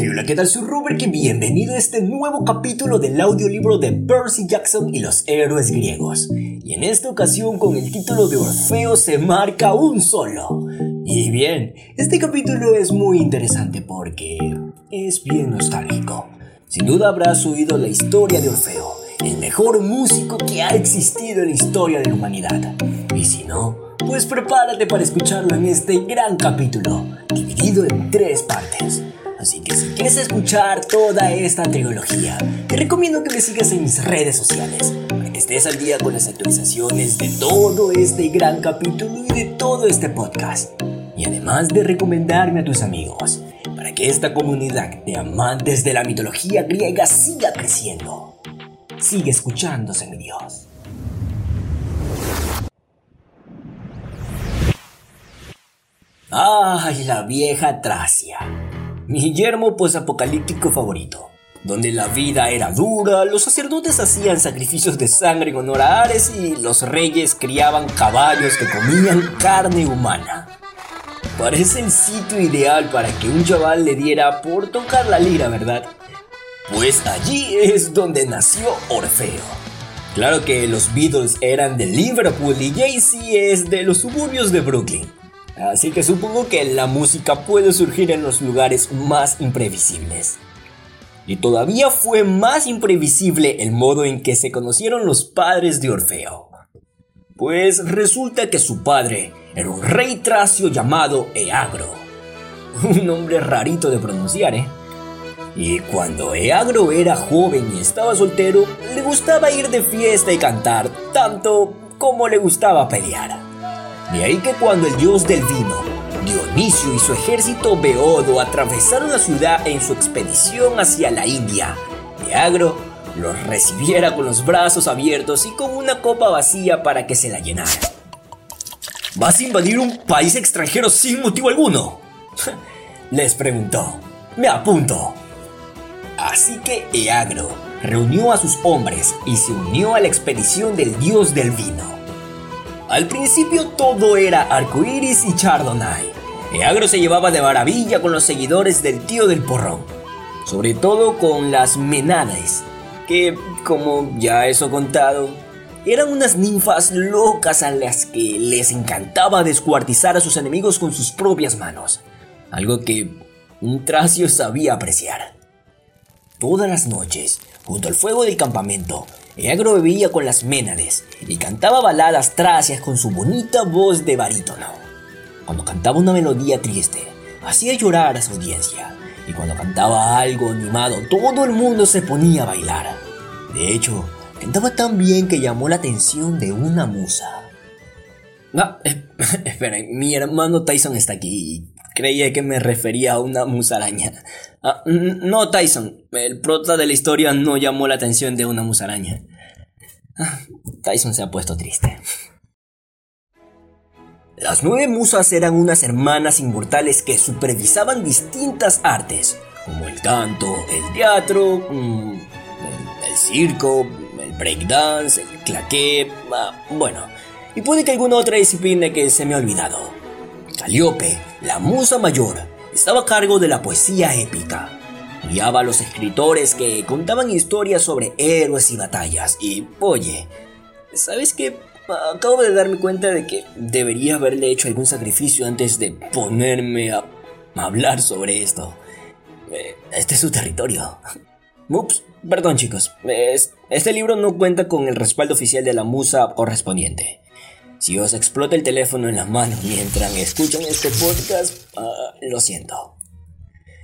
hola, ¿qué tal? Soy Robert y bienvenido a este nuevo capítulo del audiolibro de Percy Jackson y los héroes griegos. Y en esta ocasión con el título de Orfeo se marca un solo. Y bien, este capítulo es muy interesante porque es bien nostálgico. Sin duda habrás oído la historia de Orfeo, el mejor músico que ha existido en la historia de la humanidad. Y si no, pues prepárate para escucharlo en este gran capítulo, dividido en tres partes. Así que si quieres escuchar toda esta trilogía, te recomiendo que me sigas en mis redes sociales para que estés al día con las actualizaciones de todo este gran capítulo y de todo este podcast. Y además de recomendarme a tus amigos, para que esta comunidad de amantes de la mitología griega siga creciendo. Sigue escuchándose, mi Dios. ¡Ay, la vieja Tracia! Mi yermo posapocalíptico favorito, donde la vida era dura, los sacerdotes hacían sacrificios de sangre en honor a Ares y los reyes criaban caballos que comían carne humana. Parece el sitio ideal para que un chaval le diera por tocar la lira, ¿verdad? Pues allí es donde nació Orfeo. Claro que los Beatles eran de Liverpool y Jay-Z es de los suburbios de Brooklyn. Así que supongo que la música puede surgir en los lugares más imprevisibles. Y todavía fue más imprevisible el modo en que se conocieron los padres de Orfeo. Pues resulta que su padre era un rey tracio llamado Eagro. Un nombre rarito de pronunciar, ¿eh? Y cuando Eagro era joven y estaba soltero, le gustaba ir de fiesta y cantar, tanto como le gustaba pelear. De ahí que cuando el dios del vino, Dionisio y su ejército beodo atravesaron la ciudad en su expedición hacia la India, Eagro los recibiera con los brazos abiertos y con una copa vacía para que se la llenara. ¿Vas a invadir un país extranjero sin motivo alguno? Les preguntó. Me apunto. Así que Eagro reunió a sus hombres y se unió a la expedición del dios del vino. Al principio todo era arcoíris y chardonnay. Eagro se llevaba de maravilla con los seguidores del tío del porrón, sobre todo con las menades, que, como ya eso contado, eran unas ninfas locas a las que les encantaba descuartizar a sus enemigos con sus propias manos, algo que un tracio sabía apreciar. Todas las noches, junto al fuego del campamento, Eagro bebía con las ménades y cantaba baladas tracias con su bonita voz de barítono. Cuando cantaba una melodía triste, hacía llorar a su audiencia, y cuando cantaba algo animado, todo el mundo se ponía a bailar. De hecho, cantaba tan bien que llamó la atención de una musa. No, espera, mi hermano Tyson está aquí Creía que me refería a una musaraña. Ah, no, Tyson. El prota de la historia no llamó la atención de una musaraña. Ah, Tyson se ha puesto triste. Las nueve musas eran unas hermanas inmortales que supervisaban distintas artes, como el canto, el teatro, mm, el, circo, el breakdance, el claqué, ah, bueno, y puede que alguna otra disciplina que se me ha olvidado. Calíope, la musa mayor, estaba a cargo de la poesía épica. Guiaba a los escritores que contaban historias sobre héroes y batallas. Y, oye, ¿sabes qué? Acabo de darme cuenta de que debería haberle hecho algún sacrificio antes de ponerme a hablar sobre esto. Eh, este es su territorio. Ups, perdón chicos. Este libro no cuenta con el respaldo oficial de la musa correspondiente. Si os explota el teléfono en las manos mientras escuchan este podcast, ah, lo siento.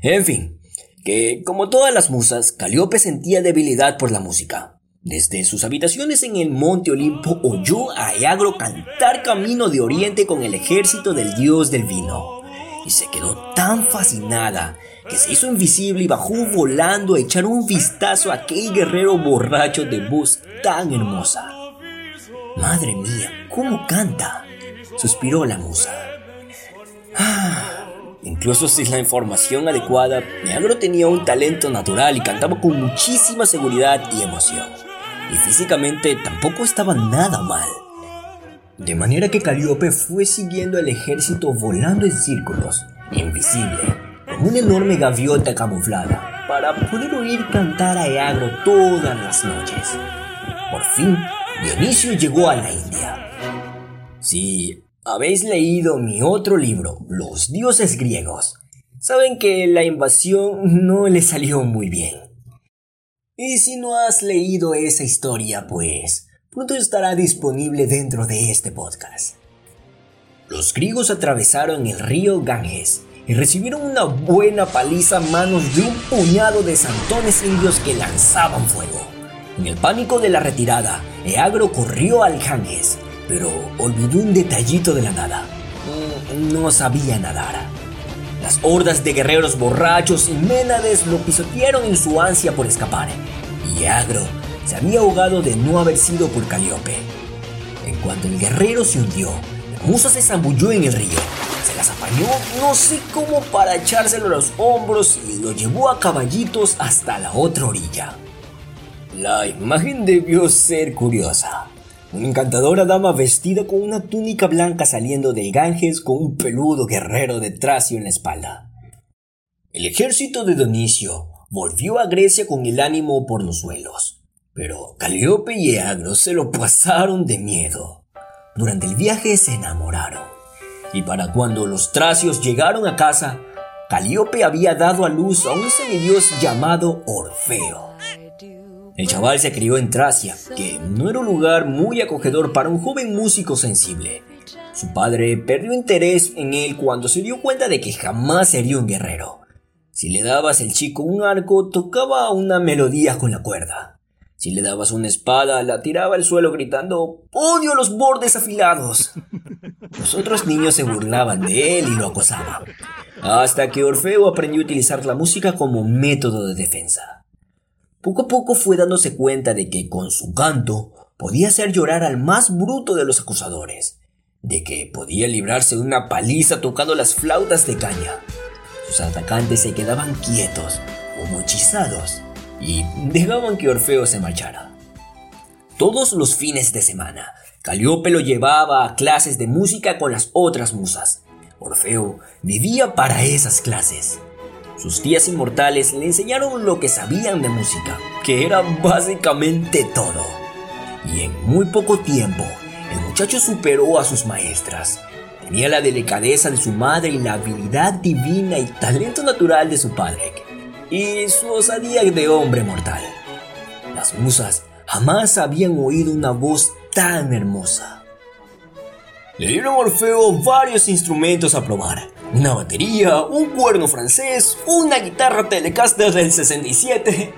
En fin, que como todas las musas, Calíope sentía debilidad por la música. Desde sus habitaciones en el monte Olimpo oyó a Eagro cantar camino de oriente con el ejército del dios del vino. Y se quedó tan fascinada que se hizo invisible y bajó volando a echar un vistazo a aquel guerrero borracho de voz tan hermosa. Madre mía, ¿cómo canta? Suspiró la musa. Ah, incluso sin la información adecuada, Neagro tenía un talento natural y cantaba con muchísima seguridad y emoción. Y físicamente tampoco estaba nada mal. De manera que Calíope fue siguiendo al ejército volando en círculos, invisible, en una enorme gaviota camuflada para poder oír cantar a Eagro todas las noches. Por fin, Dionisio llegó a la India. Si habéis leído mi otro libro, Los dioses griegos, saben que la invasión no le salió muy bien. Y si no has leído esa historia, pues pronto estará disponible dentro de este podcast. Los griegos atravesaron el río Ganges y recibieron una buena paliza a manos de un puñado de santones indios que lanzaban fuego. En el pánico de la retirada, Eagro corrió al Ganges, pero olvidó un detallito de la nada. Mm, no sabía nadar. Las hordas de guerreros borrachos y ménades lo pisotearon en su ansia por escapar, y Eagro se había ahogado de no haber sido por Calíope. En cuanto el guerrero se hundió, Musa se zambulló en el río, se las apañó no sé cómo para echárselo a los hombros y lo llevó a caballitos hasta la otra orilla. La imagen debió ser curiosa. Una encantadora dama vestida con una túnica blanca saliendo del Ganges con un peludo guerrero de Tracio en la espalda. El ejército de Donicio volvió a Grecia con el ánimo por los suelos, pero Calíope y Eagro se lo pasaron de miedo. Durante el viaje se enamoraron, y para cuando los tracios llegaron a casa, Calíope había dado a luz a un semidios llamado Orfeo. El chaval se crió en Tracia, que no era un lugar muy acogedor para un joven músico sensible. Su padre perdió interés en él cuando se dio cuenta de que jamás sería un guerrero. Si le dabas al chico un arco, tocaba una melodía con la cuerda. Si le dabas una espada, la tiraba al suelo gritando ¡Odio los bordes afilados! Los otros niños se burlaban de él y lo acosaban, hasta que Orfeo aprendió a utilizar la música como método de defensa. Poco a poco fue dándose cuenta de que con su canto podía hacer llorar al más bruto de los acusadores, de que podía librarse de una paliza tocando las flautas de caña. Sus atacantes se quedaban quietos, como hechizados, y dejaban que Orfeo se marchara. Todos los fines de semana, Calíope lo llevaba a clases de música con las otras musas. Orfeo vivía para esas clases. Sus tías inmortales le enseñaron lo que sabían de música, que era básicamente todo. Y en muy poco tiempo, el muchacho superó a sus maestras. Tenía la delicadeza de su madre y la habilidad divina y talento natural de su padre y su osadía de hombre mortal. Las musas jamás habían oído una voz tan hermosa. Le dieron a Orfeo varios instrumentos a probar. Una batería, un cuerno francés, una guitarra Telecaster del 67.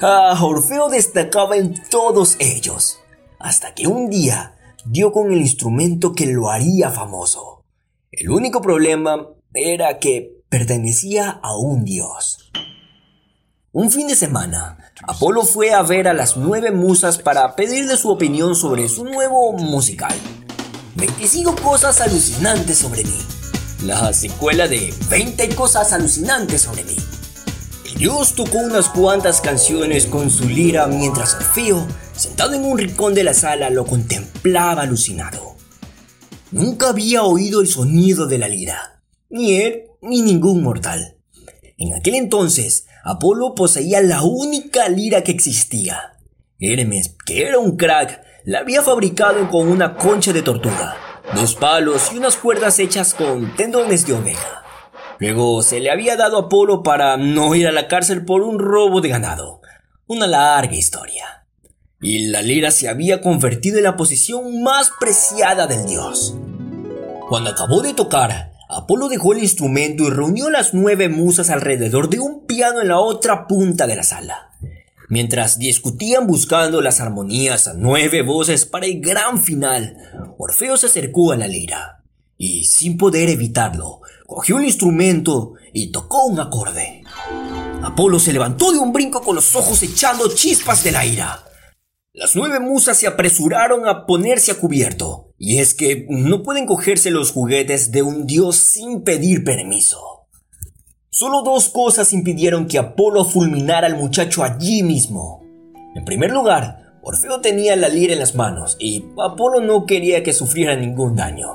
Ah, Orfeo destacaba en todos ellos, hasta que un día dio con el instrumento que lo haría famoso. El único problema era que pertenecía a un dios. Un fin de semana, Apolo fue a ver a las nueve musas para pedirle su opinión sobre su nuevo musical. 25 cosas alucinantes sobre mí. La secuela de 20 cosas alucinantes sobre mí. Dios tocó unas cuantas canciones con su lira mientras Orfeo, sentado en un rincón de la sala, lo contemplaba alucinado. Nunca había oído el sonido de la lira, ni él ni ningún mortal. En aquel entonces, Apolo poseía la única lira que existía. Hermes, que era un crack, la había fabricado con una concha de tortuga, dos palos y unas cuerdas hechas con tendones de oveja. Luego se le había dado a Apolo para no ir a la cárcel por un robo de ganado. Una larga historia. Y la lira se había convertido en la posición más preciada del dios. Cuando acabó de tocar, Apolo dejó el instrumento y reunió las nueve musas alrededor de un piano en la otra punta de la sala. Mientras discutían buscando las armonías a nueve voces para el gran final, Orfeo se acercó a la lira y, sin poder evitarlo, cogió el instrumento y tocó un acorde. Apolo se levantó de un brinco con los ojos echando chispas de la ira. Las nueve musas se apresuraron a ponerse a cubierto, y es que no pueden cogerse los juguetes de un dios sin pedir permiso. Solo dos cosas impidieron que Apolo fulminara al muchacho allí mismo. En primer lugar, Orfeo tenía la lira en las manos y Apolo no quería que sufriera ningún daño.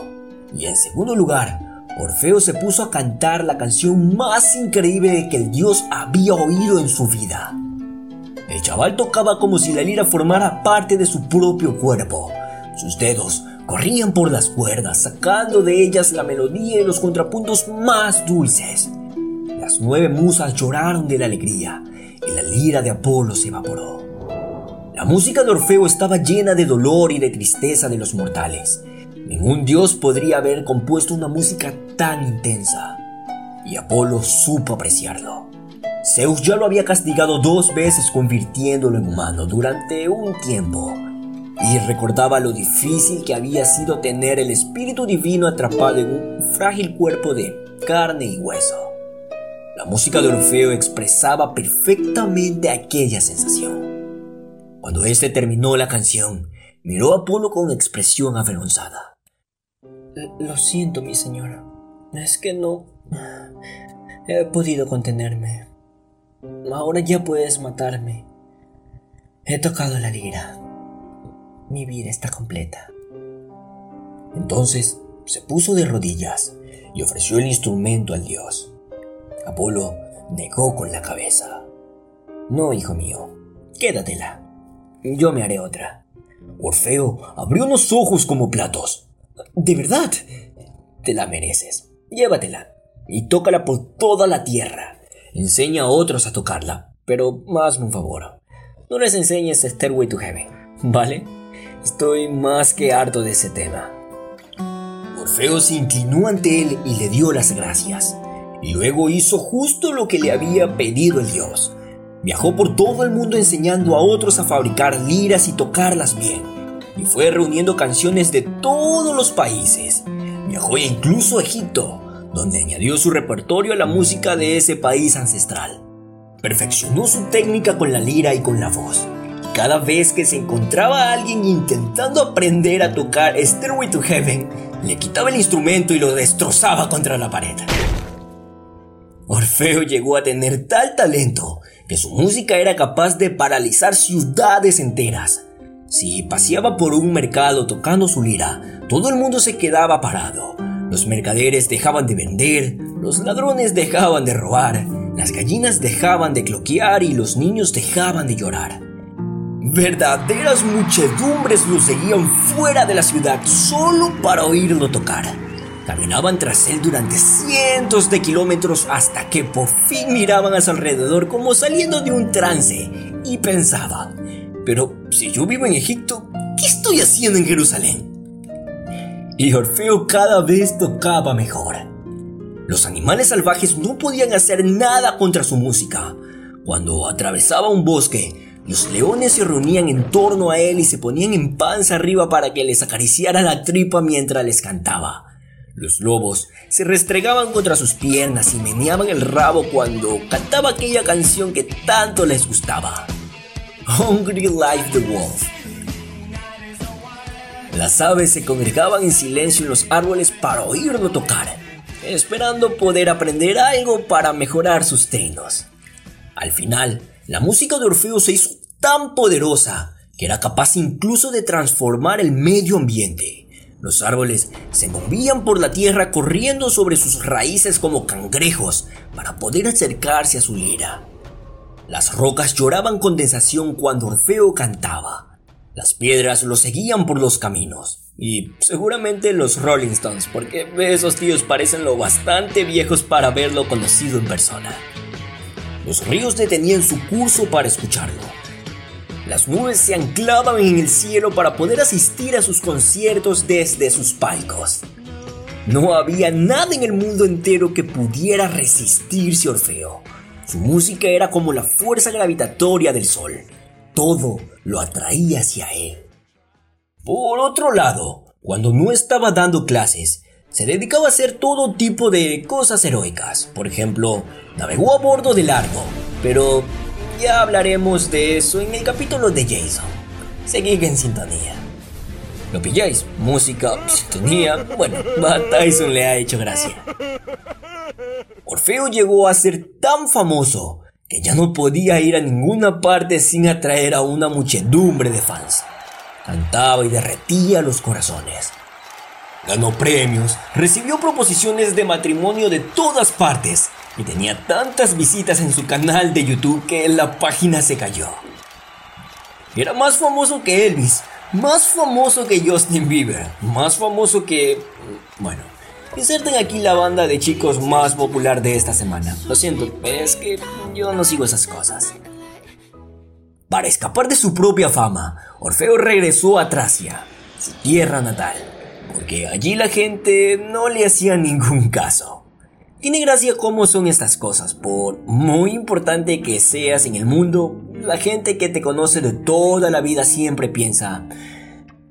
Y en segundo lugar, Orfeo se puso a cantar la canción más increíble que el dios había oído en su vida. El chaval tocaba como si la lira formara parte de su propio cuerpo. Sus dedos corrían por las cuerdas, sacando de ellas la melodía y los contrapuntos más dulces. Las nueve musas lloraron de la alegría y la lira de Apolo se evaporó. La música de Orfeo estaba llena de dolor y de tristeza de los mortales. Ningún dios podría haber compuesto una música tan intensa. Y Apolo supo apreciarlo. Zeus ya lo había castigado dos veces convirtiéndolo en humano durante un tiempo y recordaba lo difícil que había sido tener el espíritu divino atrapado en un frágil cuerpo de carne y hueso. La música de Orfeo expresaba perfectamente aquella sensación. Cuando éste terminó la canción, miró a Apolo con expresión avergonzada. Lo siento, mi señora. Es que no he podido contenerme. Ahora ya puedes matarme. He tocado la lira mi vida está completa. Entonces se puso de rodillas y ofreció el instrumento al dios. Apolo negó con la cabeza. No, hijo mío, quédatela. Yo me haré otra. Orfeo abrió unos ojos como platos. ¿De verdad? Te la mereces. Llévatela y tócala por toda la tierra. Enseña a otros a tocarla, pero hazme un favor. No les enseñes Stairway to Heaven, ¿vale? Estoy más que harto de ese tema. Orfeo se inclinó ante él y le dio las gracias. Y luego hizo justo lo que le había pedido el dios. Viajó por todo el mundo enseñando a otros a fabricar liras y tocarlas bien. Y fue reuniendo canciones de todos los países. Viajó incluso a Egipto, donde añadió su repertorio a la música de ese país ancestral. Perfeccionó su técnica con la lira y con la voz cada vez que se encontraba alguien intentando aprender a tocar Stairway to Heaven, le quitaba el instrumento y lo destrozaba contra la pared. Orfeo llegó a tener tal talento que su música era capaz de paralizar ciudades enteras. Si paseaba por un mercado tocando su lira, todo el mundo se quedaba parado. Los mercaderes dejaban de vender, los ladrones dejaban de robar, las gallinas dejaban de cloquear y los niños dejaban de llorar. Verdaderas muchedumbres lo seguían fuera de la ciudad solo para oírlo tocar. Caminaban tras él durante cientos de kilómetros hasta que por fin miraban a su alrededor como saliendo de un trance y pensaban, pero si yo vivo en Egipto, ¿qué estoy haciendo en Jerusalén? Y Orfeo cada vez tocaba mejor. Los animales salvajes no podían hacer nada contra su música. Cuando atravesaba un bosque, los leones se reunían en torno a él y se ponían en panza arriba para que les acariciara la tripa mientras les cantaba. Los lobos se restregaban contra sus piernas y meneaban el rabo cuando cantaba aquella canción que tanto les gustaba. Hungry like the Wolf. Las aves se congregaban en silencio en los árboles para oírlo tocar, esperando poder aprender algo para mejorar sus trinos. Al final, la música de Orfeo se hizo tan poderosa que era capaz incluso de transformar el medio ambiente. Los árboles se movían por la tierra corriendo sobre sus raíces como cangrejos para poder acercarse a su lira. Las rocas lloraban condensación cuando Orfeo cantaba. Las piedras lo seguían por los caminos. Y seguramente los Rolling Stones, porque esos tíos parecen lo bastante viejos para haberlo conocido en persona. Los ríos detenían su curso para escucharlo. Las nubes se anclaban en el cielo para poder asistir a sus conciertos desde sus palcos. No había nada en el mundo entero que pudiera resistirse Orfeo. Su música era como la fuerza gravitatoria del sol. Todo lo atraía hacia él. Por otro lado, cuando no estaba dando clases, se dedicaba a hacer todo tipo de cosas heroicas. Por ejemplo, navegó a bordo del Argo, pero ya hablaremos de eso en el capítulo de Jason. Seguid en sintonía. ¿Lo pilláis? Música, sintonía. Bueno, a Tyson le ha hecho gracia. Orfeo llegó a ser tan famoso que ya no podía ir a ninguna parte sin atraer a una muchedumbre de fans. Cantaba y derretía los corazones. Ganó premios, recibió proposiciones de matrimonio de todas partes y tenía tantas visitas en su canal de YouTube que la página se cayó. Era más famoso que Elvis, más famoso que Justin Bieber, más famoso que... Bueno, inserten aquí la banda de chicos más popular de esta semana. Lo siento, es que yo no sigo esas cosas. Para escapar de su propia fama, Orfeo regresó a Tracia, su tierra natal, porque allí la gente no le hacía ningún caso. Tiene gracia cómo son estas cosas, por muy importante que seas en el mundo, la gente que te conoce de toda la vida siempre piensa,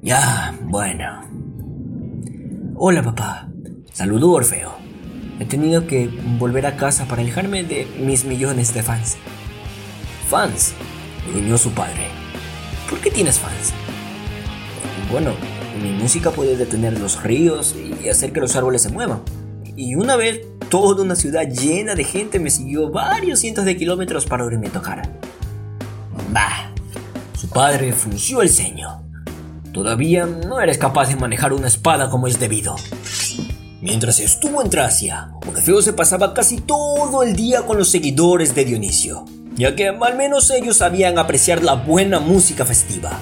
ya, bueno. Hola papá, saludó Orfeo. He tenido que volver a casa para alejarme de mis millones de fans. ¿Fans? gruñó su padre. ¿Por qué tienes fans? Bueno, mi música puede detener los ríos y hacer que los árboles se muevan. Y una vez toda una ciudad llena de gente me siguió varios cientos de kilómetros para oírme tocar. Bah, su padre frunció el ceño. Todavía no eres capaz de manejar una espada como es debido. Mientras estuvo en Tracia, Orfeo se pasaba casi todo el día con los seguidores de Dionisio, ya que al menos ellos sabían apreciar la buena música festiva.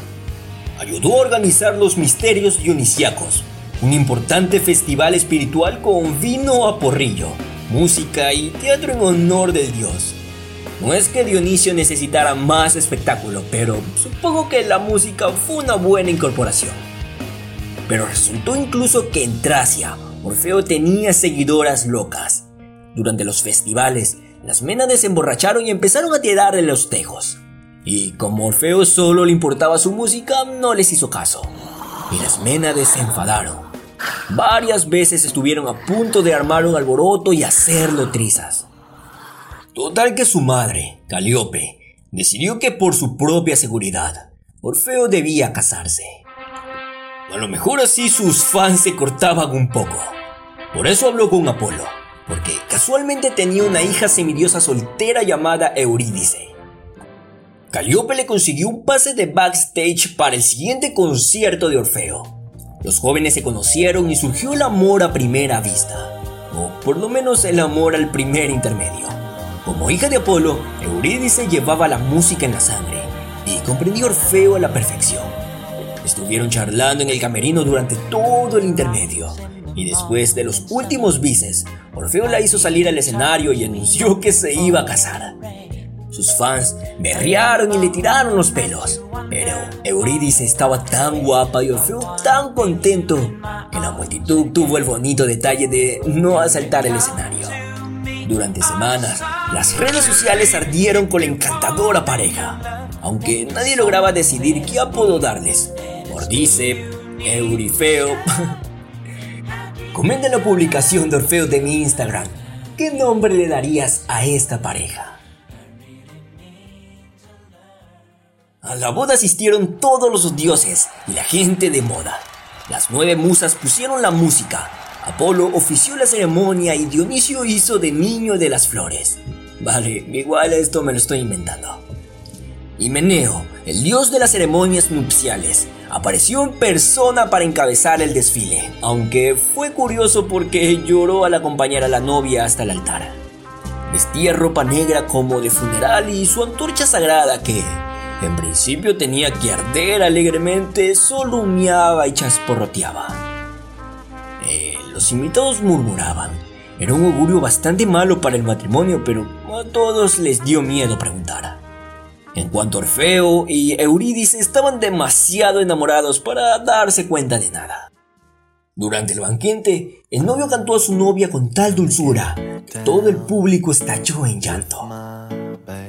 Ayudó a organizar los misterios dionisiacos, un importante festival espiritual con vino a porrillo, música y teatro en honor del dios. No es que Dionisio necesitara más espectáculo, pero supongo que la música fue una buena incorporación. Pero resultó incluso que en Tracia, Orfeo tenía seguidoras locas. Durante los festivales, las Ménades se emborracharon y empezaron a tirarle los tejos. Y como Orfeo solo le importaba su música, no les hizo caso. Y las Ménades se enfadaron. Varias veces estuvieron a punto de armar un alboroto y hacerlo trizas. Total que su madre, Calíope, decidió que por su propia seguridad, Orfeo debía casarse. A lo mejor así sus fans se cortaban un poco. Por eso habló con Apolo, porque casualmente tenía una hija semidiosa soltera llamada Eurídice. Calíope le consiguió un pase de backstage para el siguiente concierto de Orfeo. Los jóvenes se conocieron y surgió el amor a primera vista, o por lo menos el amor al primer intermedio. Como hija de Apolo, Eurídice llevaba la música en la sangre y comprendió Orfeo a la perfección. Estuvieron charlando en el camerino durante todo el intermedio, y después de los últimos bises, Orfeo la hizo salir al escenario y anunció que se iba a casar. Sus fans berrearon y le tiraron los pelos. Pero Eurídice estaba tan guapa y Orfeo tan contento que la multitud tuvo el bonito detalle de no asaltar el escenario. Durante semanas, las redes sociales ardieron con la encantadora pareja, aunque nadie lograba decidir qué apodo darles. Ordice, Eurifeo. Comenta en la publicación de Orfeo de mi Instagram. ¿Qué nombre le darías a esta pareja? A la boda asistieron todos los dioses y la gente de moda. Las nueve musas pusieron la música, Apolo ofició la ceremonia y Dionisio hizo de niño de las flores. Vale, igual esto me lo estoy inventando. Y Meneo, el dios de las ceremonias nupciales, apareció en persona para encabezar el desfile, aunque fue curioso porque lloró al acompañar a la novia hasta el altar. Vestía ropa negra como de funeral y su antorcha sagrada que, en principio tenía que arder alegremente, solo humeaba y chasporroteaba. Eh, los invitados murmuraban. Era un augurio bastante malo para el matrimonio, pero a todos les dio miedo preguntar. En cuanto Orfeo y Eurídice estaban demasiado enamorados para darse cuenta de nada. Durante el banquete, el novio cantó a su novia con tal dulzura que todo el público estalló en llanto.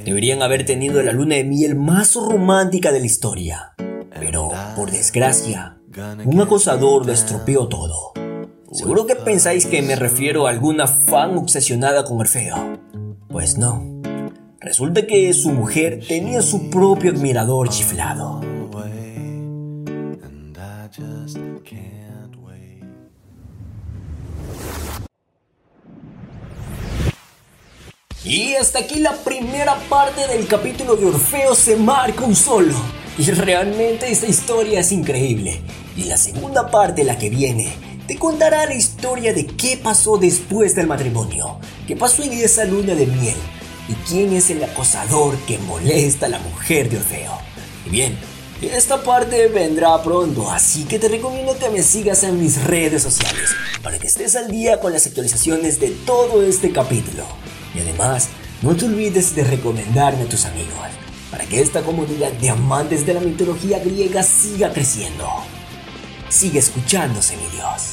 Deberían haber tenido la luna de miel más romántica de la historia. Pero, por desgracia, un acosador lo estropeó todo. Seguro que pensáis que me refiero a alguna fan obsesionada con Orfeo. Pues no. Resulta que su mujer tenía su propio admirador chiflado. Y hasta aquí la primera parte del capítulo de Orfeo se marca un solo. Y realmente esta historia es increíble. Y la segunda parte, la que viene, te contará la historia de qué pasó después del matrimonio, qué pasó en esa luna de miel y quién es el acosador que molesta a la mujer de Orfeo. Y bien, esta parte vendrá pronto, así que te recomiendo que me sigas en mis redes sociales para que estés al día con las actualizaciones de todo este capítulo. Y además, no te olvides de recomendarme a tus amigos para que esta comunidad de amantes de la mitología griega siga creciendo. Sigue escuchándose, mi Dios.